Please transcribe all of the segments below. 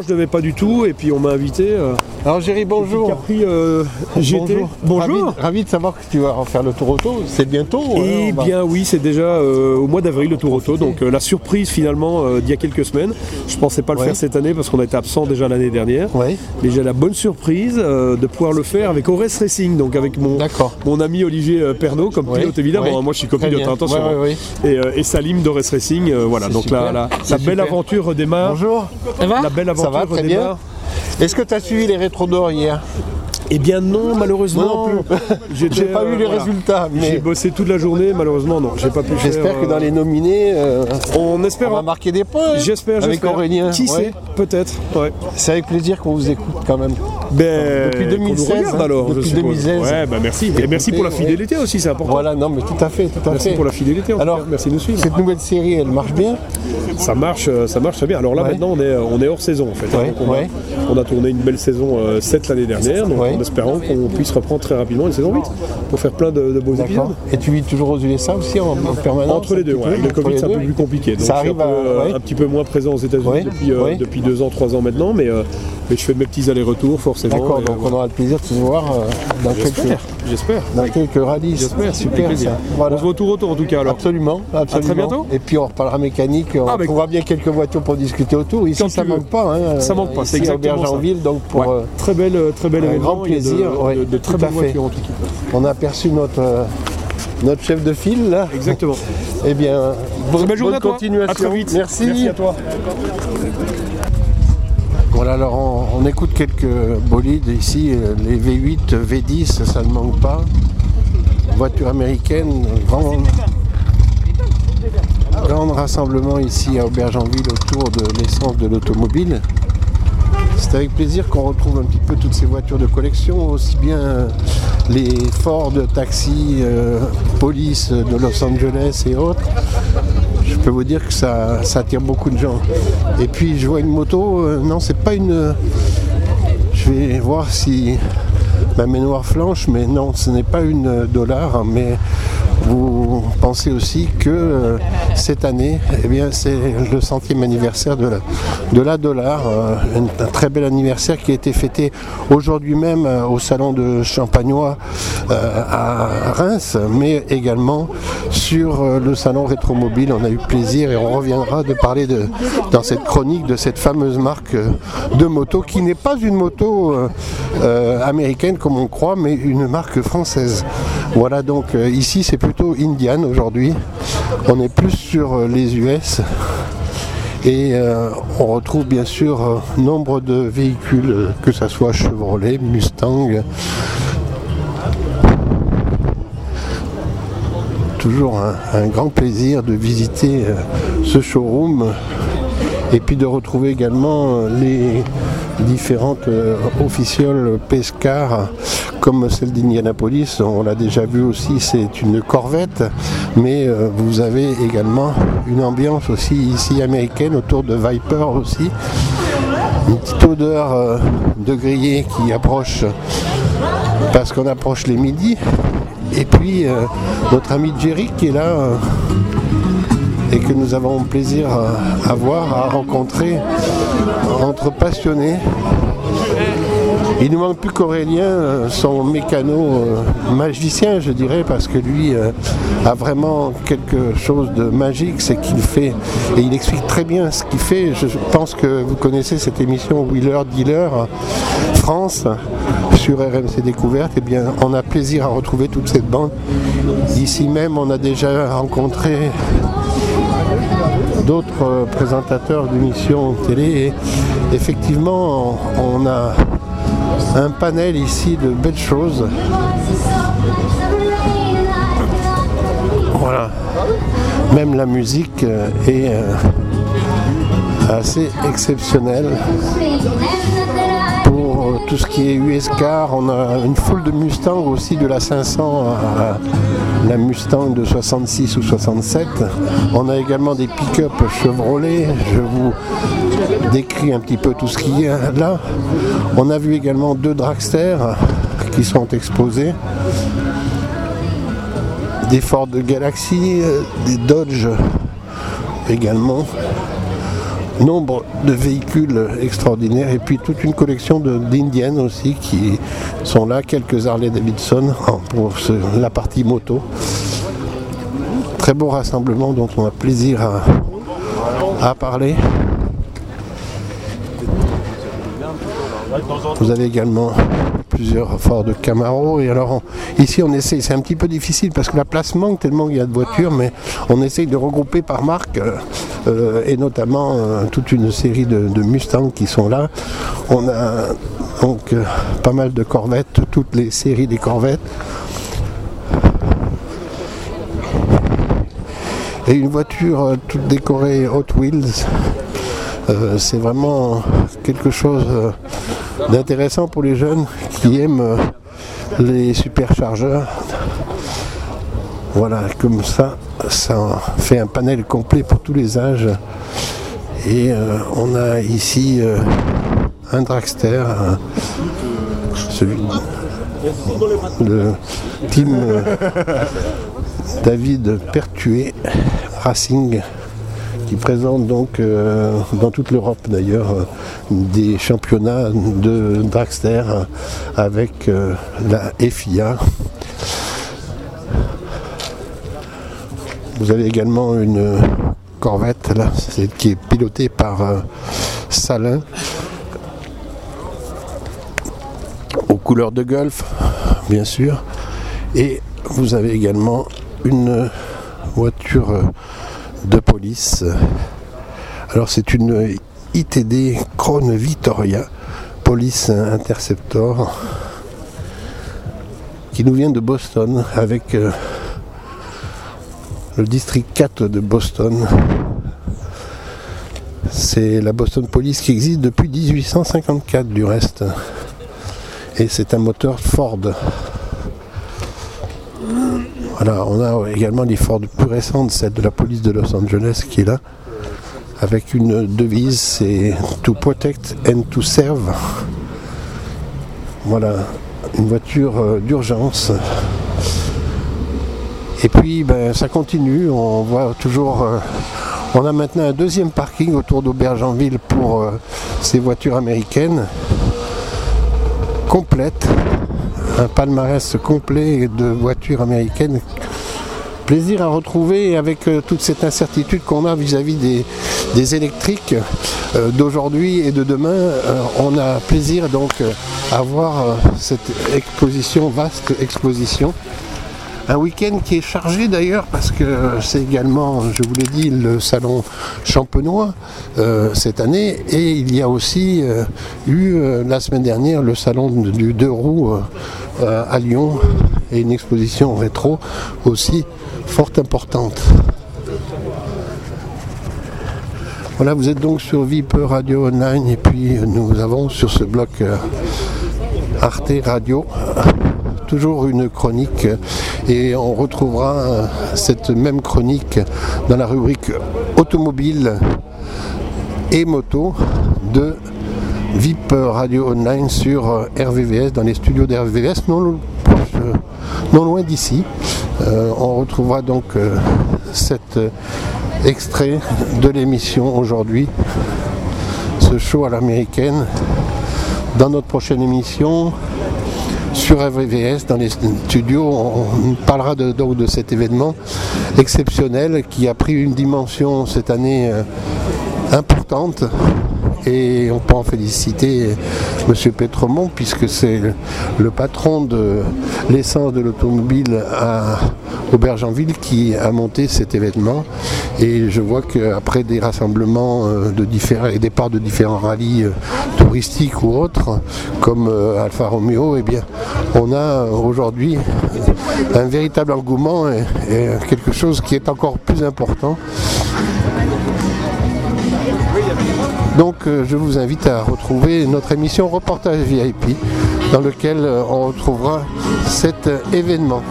Je devais pas du tout et puis on m'a invité. euh, Alors Géry, bonjour. Capri euh, GT. Bonjour. Ravi, ravi de savoir que tu vas en faire le tour auto. C'est bientôt. Eh va- bien oui, c'est déjà euh, au mois d'avril le Tour Auto, donc euh, la surprise finalement euh, d'il y a quelques semaines. Je pensais pas le Ouais. faire cette année parce qu'on a été absent déjà l'année dernière. Ouais. Mais j'ai la bonne surprise euh, de pouvoir le faire avec Ores Racing, donc avec mon, mon ami Olivier Pernaud comme Ouais. pilote évidemment. Ouais. hein, Moi je suis. Ouais, hein. ouais, Et, euh, et Salim d'Ores Racing, euh, voilà. Donc la, la, belle super. aventure redémarre. Bonjour. La belle Ça va, très bien. Est-ce que tu as suivi les rétros d'or hier? Eh bien non, malheureusement. Non plus. J'ai pas vu les voilà. résultats, J'ai bossé toute la journée, malheureusement non, j'ai pas pu j'espère que euh, dans les nominés, euh, On espère. on va marquer des points. hein, J'espère, Avec. Aurélien. Qui Ouais. sait Peut-être. Ouais. C'est avec plaisir qu'on vous écoute quand même. Ben, Depuis qu'on 2016, nous regarde, hein, alors, depuis suppose. 2016. Ouais, bah merci. Et merci pour la fidélité aussi, c'est important. Voilà, non mais tout à fait, tout à Merci fait. pour la fidélité. en Alors, cas. merci de nous suivre. Cette nouvelle série, elle marche bien. Ça marche, euh, ça marche très bien. Alors là maintenant, on est, on est hors saison en fait. On, a, ouais. on a tourné une belle saison euh, 7 l'année dernière, donc. En espérant qu'on puisse reprendre très rapidement une saison 8 pour faire plein de, de beaux épisodes. Et tu vis toujours aux USA aussi en, en permanence Entre les deux, ouais. le Covid c'est un peu plus compliqué. Donc Ça arrive un, peu, à- ouais. un petit peu moins présent aux États-Unis Ouais, depuis, euh, depuis deux ans, trois ans maintenant, mais, euh, mais je fais mes petits allers-retours forcément. D'accord, donc on aura le plaisir de se voir euh, dans quelques, J'espère, j'espère. dans quelques rallyes. J'espère, super ça. Voilà. On se voit au tour autour en tout cas alors. Absolument, absolument. bientôt. Et puis on reparlera mécanique, on Ah, bah, trouvera bien quelques voitures pour discuter autour. Ici Quand ça veux. manque pas. Hein, Ça manque pas, c'est à exactement ça. Aubergenville, donc pour, Ouais. euh, très belle, euh, très bel un événement. grand plaisir, de, ouais, de très tout à belles voitures en tout cas. on a aperçu notre, euh, notre chef de file là. Exactement. Eh bien, bonne, Belle journée bonne à toi. continuation. À très vite. Merci. Merci à toi. Voilà, alors on, écoute quelques bolides ici, les V8, V10, ça ne manque pas. Voiture américaine, grand, rassemblement ici à Aubergenville autour de l'essence de l'automobile. C'est avec plaisir qu'on retrouve un petit peu toutes ces voitures de collection, aussi bien les Ford, Taxi, euh, Police de Los Angeles et autres. Peux vous dire que ça, attire beaucoup de gens. Et puis je vois une moto, euh, non c'est pas une... Je vais voir si ma mémoire flanche, mais non ce n'est pas une dollar, mais vous pensez aussi que euh, cette année, eh bien, c'est le centième anniversaire de la, de la dollar, euh, un, très bel anniversaire qui a été fêté aujourd'hui même euh, au salon de Champagnois à Reims, mais également sur le salon Rétromobile. On a eu plaisir et on reviendra de parler de, dans cette chronique de cette fameuse marque de moto qui n'est pas une moto américaine comme on croit, mais une marque française. Voilà donc ici c'est plutôt Indian aujourd'hui. On est plus sur euh, les US. Et euh, on retrouve bien sûr euh, nombre de véhicules, que ce soit Chevrolet, Mustang. Toujours un, grand plaisir de visiter ce showroom et puis de retrouver également les différentes officioles Pescar comme celle d'Indianapolis. On l'a déjà vu aussi, c'est une Corvette, mais euh, vous avez également une ambiance aussi ici américaine autour de Viper aussi. Une petite odeur euh, de grillé qui approche parce qu'on approche les midis. Et puis euh, notre ami Jerry qui est là et que nous avons plaisir à voir, à rencontrer entre passionnés. Il ne manque plus qu'Aurélien, euh, son mécano euh, magicien, je dirais, parce que lui euh, a vraiment quelque chose de magique, c'est qu'il fait, et il explique très bien ce qu'il fait. Je pense que vous connaissez cette émission Wheeler Dealer France sur RMC Découverte. Eh bien, on a plaisir à retrouver toute cette bande. Ici même, on a déjà rencontré d'autres présentateurs d'émissions télé. Et effectivement, on a un panel ici de belles choses. Voilà. Même la musique euh, est euh, assez exceptionnelle. Tout ce qui est US car, on a une foule de Mustang aussi de la 500 à la Mustang de 66 ou 67. On a également des pick-up Chevrolet. Je vous décris un petit peu tout ce qu'il y a là. On a vu également deux dragster qui sont exposés. Des Ford Galaxy, des Dodge également. Nombre de véhicules extraordinaires et puis toute une collection d'indiennes aussi qui sont là, quelques Harley Davidson pour la partie moto. Très beau rassemblement dont on a plaisir à, à parler. Vous avez également plusieurs Ford de Camaro. Et alors ici on essaie, c'est un petit peu difficile parce que la place manque tellement il y a de voitures, mais on essaye de regrouper par marque euh, euh, et notamment euh, toute une série de, de, Mustangs qui sont là. On a donc pas mal de Corvettes, toutes les séries des Corvettes. Et une voiture toute décorée Hot Wheels. c'est vraiment quelque chose d'intéressant pour les jeunes qui aiment les superchargeurs. Voilà, comme ça, ça fait un panel complet pour tous les âges. Et euh, on a ici euh, un dragster, celui le team David Pertué Racing qui présente donc euh, dans toute l'Europe d'ailleurs euh, des championnats de dragster avec euh, la FIA. Vous avez également une corvette là, qui est pilotée par Salin aux couleurs de golf bien sûr et vous avez également une voiture Alors c'est une ITD Krone Victoria Police Interceptor qui nous vient de Boston avec euh, le district 4 de Boston. C'est la Boston Police qui existe depuis 1854 du reste. Et c'est un moteur Ford. Voilà, on a également les Ford plus récentes, celle de la police de Los Angeles qui est là, avec une devise, c'est To protect and to serve. Voilà, une voiture euh, d'urgence. Et puis ben, ça continue, on voit toujours. Euh, on a maintenant un deuxième parking autour d'Aubergenville pour euh, ces voitures américaines complètes un palmarès complet de voitures américaines. Plaisir à retrouver avec euh, toute cette incertitude qu'on a vis-à-vis des, électriques euh, d'aujourd'hui et de demain. Euh, on a plaisir donc à voir cette exposition, vaste exposition. Un week-end qui est chargé d'ailleurs parce que c'est également, je vous l'ai dit, le salon champenois cette année. Et il y a aussi eu la semaine dernière le salon du deux roues euh, à Lyon. Et une exposition rétro aussi fort importante. Voilà, vous êtes donc sur VIP Radio Online. Et puis nous avons sur ce bloc euh, Arte Radio toujours une chronique et on retrouvera euh, cette même chronique dans la rubrique automobile et moto de VIP Radio Online sur euh, RVVS, dans les studios d'RVVS, non, euh, non loin d'ici. On retrouvera donc cet extrait de l'émission aujourd'hui, ce show à l'américaine, dans notre prochaine émission sur RVVS, dans les studios. On parlera donc de cet événement exceptionnel qui a pris une dimension cette année importante et on peut en féliciter M. Pétremont puisque c'est le patron de l'essence de l'automobile à Aubergenville qui a monté cet événement et je vois qu'après des rassemblements euh, de différents et de différents rallyes euh, touristiques ou autres comme euh, Alfa Romeo eh bien on a aujourd'hui un véritable engouement et quelque chose qui est encore plus important donc euh, je vous invite à retrouver notre émission Reportage VIP dans lequel euh, on retrouvera cet euh, événement.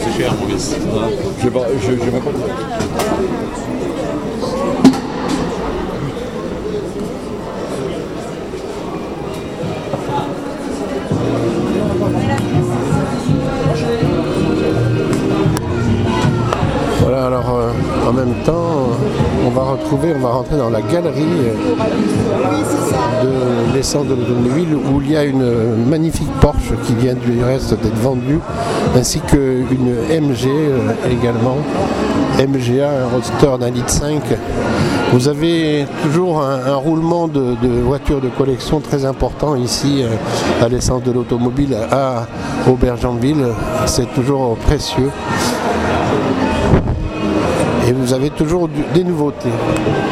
c'est cher, mon Je vais pas. On va rentrer dans la galerie de l'essence de l'automobile où il y a une magnifique Porsche qui vient du reste d'être vendue, ainsi qu'une MG euh, également, MGA, un roadster d'un litre 5. Vous avez toujours un, roulement de, voitures de collection très important ici euh, à l'essence de l'automobile à Aubergenville. C'est toujours précieux et vous avez toujours des nouveautés.